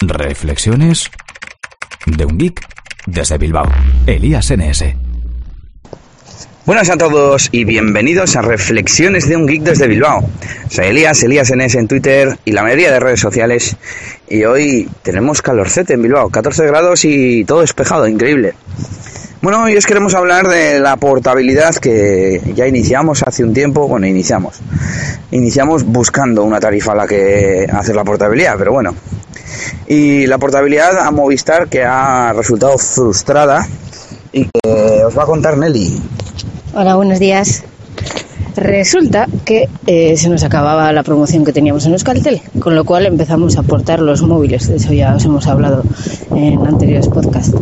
Reflexiones de un geek desde Bilbao. Elías NS. Buenas a todos y bienvenidos a Reflexiones de un Geek desde Bilbao. Soy Elías, Elías NS en Twitter y la mayoría de redes sociales. Y hoy tenemos calorcete en Bilbao, 14 grados y todo despejado, increíble. Bueno, hoy os queremos hablar de la portabilidad que ya iniciamos hace un tiempo. Bueno, iniciamos. Iniciamos buscando una tarifa a la que hacer la portabilidad, pero bueno. Y la portabilidad a Movistar que ha resultado frustrada y que os va a contar Nelly. Hola, buenos días. Resulta que eh, se nos acababa la promoción que teníamos en Euskaltel, con lo cual empezamos a aportar los móviles, de eso ya os hemos hablado en anteriores podcasts.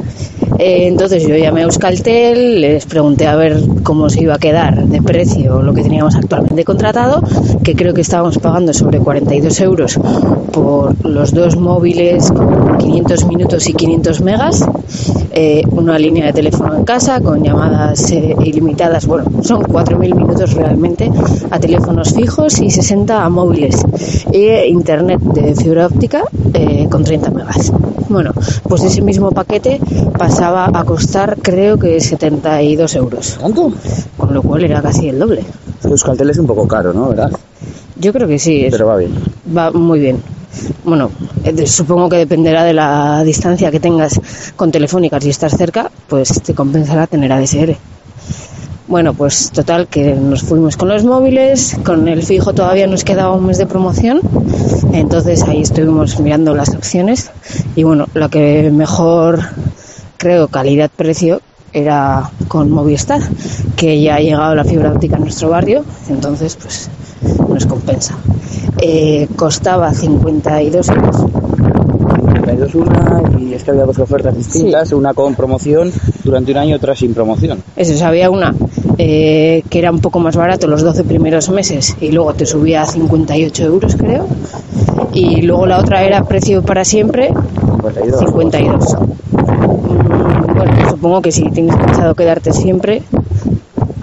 Eh, entonces yo llamé a Euskaltel, les pregunté a ver cómo se iba a quedar de precio lo que teníamos actualmente contratado, que creo que estábamos pagando sobre 42 euros por los dos móviles con 500 minutos y 500 megas, eh, una línea de teléfono en casa con llamadas ilimitadas, bueno, son 4.000 minutos realmente a teléfonos fijos y 60 a móviles, e internet de fibra óptica con 30 megas. Bueno, pues ese mismo paquete pasaba a costar creo que 72 euros. ¿Cuánto? Con lo cual era casi el doble. Euskaltel es un poco caro, ¿no? ¿Verdad? Yo creo que sí. Pero va bien. Va muy bien. Bueno, eh, supongo que dependerá de la distancia que tengas con Telefónica. Si estás cerca, pues te compensará tener ADSL. Bueno, pues total que nos fuimos con los móviles, con el fijo todavía nos quedaba un mes de promoción, entonces ahí estuvimos mirando las opciones y bueno, la que mejor creo calidad-precio era con Movistar, que ya ha llegado la fibra óptica a nuestro barrio, entonces pues nos compensa. Eh, costaba 52 euros. Es una y es que había dos ofertas distintas, una con promoción durante un año, otra sin promoción. Eso, o sea, había una eh, que era un poco más barato los 12 primeros meses y luego te subía a 58 euros, creo. Y luego la otra era precio para siempre, 52. 52. Mm, Bueno, supongo que si tienes pensado quedarte siempre,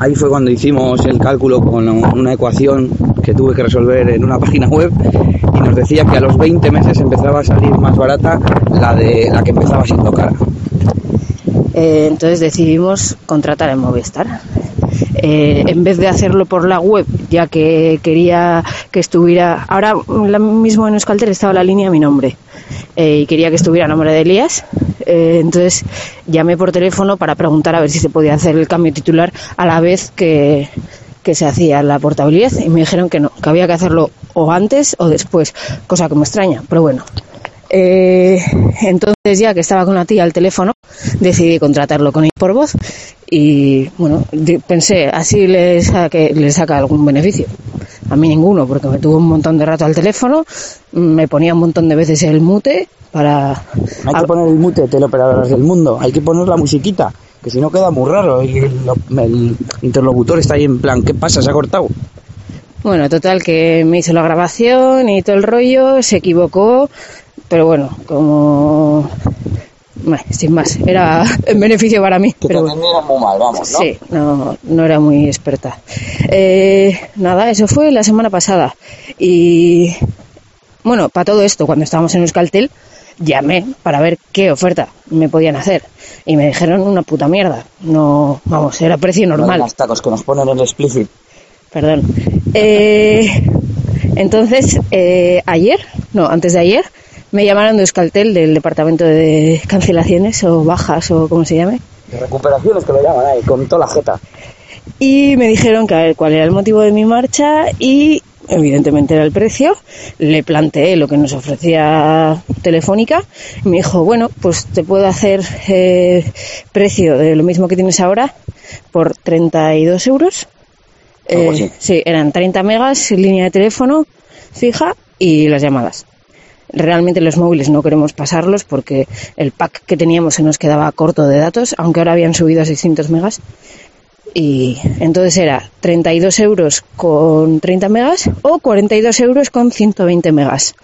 Ahí fue cuando hicimos el cálculo con una ecuación que tuve que resolver en una página web y nos decía que a los 20 meses empezaba a salir más barata la de la que empezaba siendo cara. eh, entonces decidimos contratar en Movistar. Eh, en vez de hacerlo por la web, ya que quería que estuviera. Ahora mismo en Euskaltel estaba la línea a mi nombre eh, y quería que estuviera a nombre de Elías. Eh, entonces llamé por teléfono para preguntar a ver si se podía hacer el cambio titular a la vez que, que se hacía la portabilidad y me dijeron que no, que había que hacerlo o antes o después, cosa que me extraña, pero bueno. Eh, entonces ya que estaba con la tía al teléfono, decidí contratarlo con él por voz y bueno, pensé, así le, saque- le saca algún beneficio. A mí ninguno, porque me tuvo un montón de rato al teléfono, me ponía un montón de veces el mute para... Hay que poner el mute teleoperadoras del mundo, hay que poner la musiquita, que si no queda muy raro. Y el, el interlocutor está ahí en plan, ¿qué pasa? ¿Se ha cortado? Bueno, total que me hizo la grabación y todo el rollo, se equivocó, pero bueno, como... Bueno, sin más, era en beneficio para mí. Que pero te muy mal, vamos, ¿no? Sí, no, no era muy experta. Eh, nada, eso fue la semana pasada. Y bueno, para todo esto, cuando estábamos en Euskaltel, llamé para ver qué oferta me podían hacer. Y me dijeron una puta mierda. No, vamos, era precio normal. Los tacos que nos ponen en el explicit. Perdón. Eh, entonces, eh, ayer, no, antes de ayer, me llamaron de Euskaltel del departamento de cancelaciones o bajas o como se llame. De recuperaciones que lo llaman ahí, con toda la jeta. y me dijeron que a ver cuál era el motivo de mi marcha y evidentemente era el precio. Le planteé lo que nos ofrecía Telefónica y me dijo, bueno, pues te puedo hacer eh, precio de lo mismo que tienes ahora por 32 euros. Eh, sí, eran 30 megas, línea de teléfono fija y las llamadas. Realmente los móviles no queremos pasarlos porque el pack que teníamos se nos quedaba corto de datos, aunque ahora habían subido a 600 megas. Y entonces era 32 euros con 30 megas o 42 euros con 120 megas.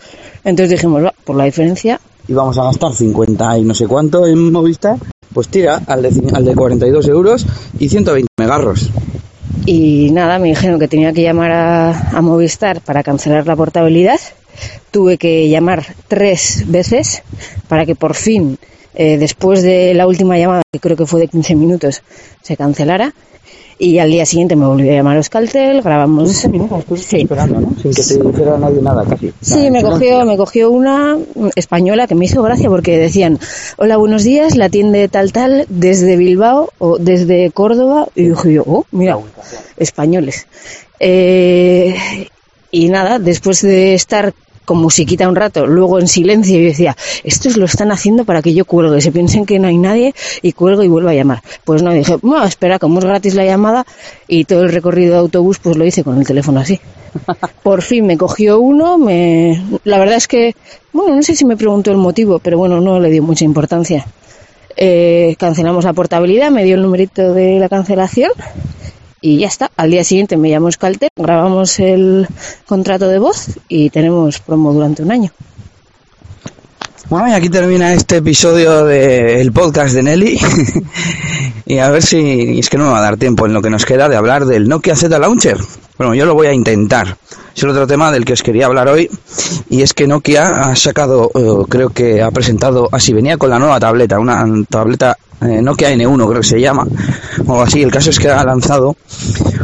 Entonces dijimos, va, por la diferencia, Y vamos a gastar 50 y no sé cuánto en Movistar, pues tira al de, al de 42 euros y 120 megarros. Y nada, me dijeron que tenía que llamar a, Movistar para cancelar la portabilidad tuve que llamar tres veces para que por fin, eh, después de la última llamada, que creo que fue de 15 minutos, se cancelara. Y al día siguiente me volvió a llamar Euskaltel, grabamos... 15 minutos, tú Sí. esperando, ¿no? Sin que te dijera nadie nada, casi. Sí, me cogió, me cogió una española que me hizo gracia porque decían, hola, buenos días, la atiende tal tal desde Bilbao o desde Córdoba. Y dije yo, oh, mira, españoles. Eh, y nada, después de estar con musiquita un rato, luego en silencio, yo decía, estos lo están haciendo para que yo cuelgue, se piensen que no hay nadie y cuelgo y vuelvo a llamar. Pues no, dije, bueno, espera, como es gratis la llamada y todo el recorrido de autobús, pues lo hice con el teléfono así. Por fin me cogió uno, me... la verdad es que, bueno, no sé si me preguntó el motivo, pero bueno, no le dio mucha importancia. Eh, cancelamos la portabilidad, me dio el numerito de la cancelación y ya está. Al día siguiente me llamó Scalter, grabamos el contrato de voz y tenemos promo durante un año. Bueno, y aquí termina este episodio del podcast de Nelly. y a ver si es que no me va a dar tiempo en lo que nos queda de hablar del Nokia Z Launcher. Bueno, yo lo voy a intentar. Es el otro tema del que os quería hablar hoy. Y es que Nokia ha sacado, eh, creo que ha presentado, así venía con la nueva tableta, una tableta eh, Nokia N1 creo que se llama, o así. El caso es que ha lanzado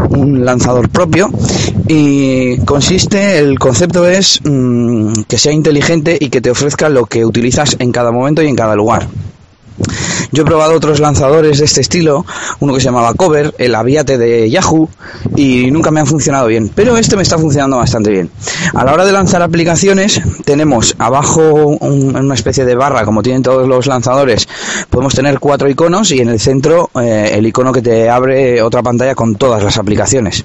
un lanzador propio y consiste, el concepto es mm, que sea inteligente y que te ofrezca lo que utilizas en cada momento y en cada lugar. Yo he probado otros lanzadores de este estilo, uno que se llamaba Cover, el Aviate de Yahoo, y nunca me han funcionado bien, pero este me está funcionando bastante bien. A la hora de lanzar aplicaciones, tenemos abajo un- una especie de barra, como tienen todos los lanzadores, podemos tener cuatro iconos y en el centro eh, el icono que te abre otra pantalla con todas las aplicaciones.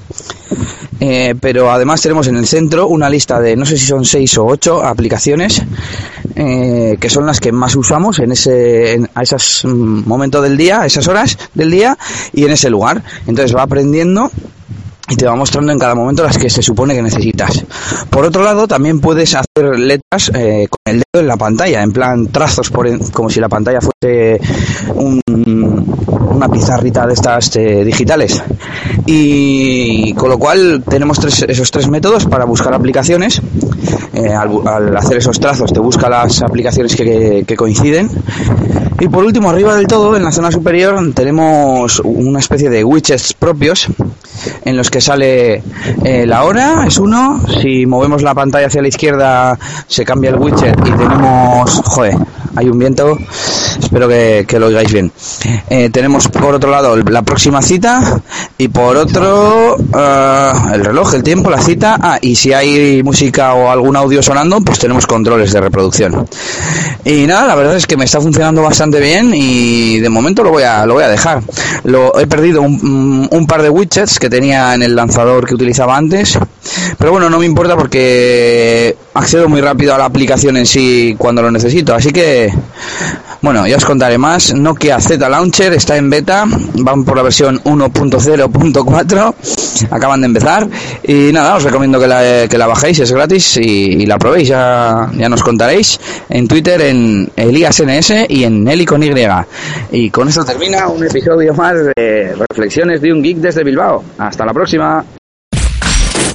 Eh, pero además tenemos en el centro una lista de no sé si son seis o ocho aplicaciones eh, que son las que más usamos en ese en- a esos mm, momentos del día, a esas horas del día y en ese lugar. Entonces va aprendiendo y te va mostrando en cada momento las que se supone que necesitas. Por otro lado, también puedes hacer letras eh, con el dedo en la pantalla, en plan trazos, por en- como si la pantalla fuese un- una pizarrita de estas eh, digitales. Y con lo cual tenemos tres- esos tres métodos para buscar aplicaciones. Eh, al, hacer esos trazos te busca las aplicaciones que- que coinciden. Y por último, arriba del todo, en la zona superior, tenemos una especie de widgets propios en los que sale eh, la hora, es uno. Si movemos la pantalla hacia la izquierda, se cambia el widget y tenemos. Joder, hay un viento. Espero que, lo oigáis bien. Eh, tenemos por otro lado la próxima cita y por otro ah, el reloj, el tiempo, la cita. Ah, y si hay música o algún audio sonando, pues tenemos controles de reproducción. Y nada, la verdad es que me está funcionando bastante bien y de momento lo voy a, lo voy a dejar. Lo, he perdido un, un par de widgets que tenía en el lanzador que utilizaba antes, pero bueno, no me importa porque accedo muy rápido a la aplicación en sí cuando lo necesito. Así que, bueno, ya os contaré más. Nokia Z Launcher está en beta, van por la versión 1.0.4, acaban de empezar. Y nada, os recomiendo que la, que la bajéis, es gratis y, la probéis, ya, ya nos contaréis en Twitter, en ElíasNS y en Nelly con Y. Y con esto termina un episodio más de Reflexiones de un Geek desde Bilbao. Hasta la próxima.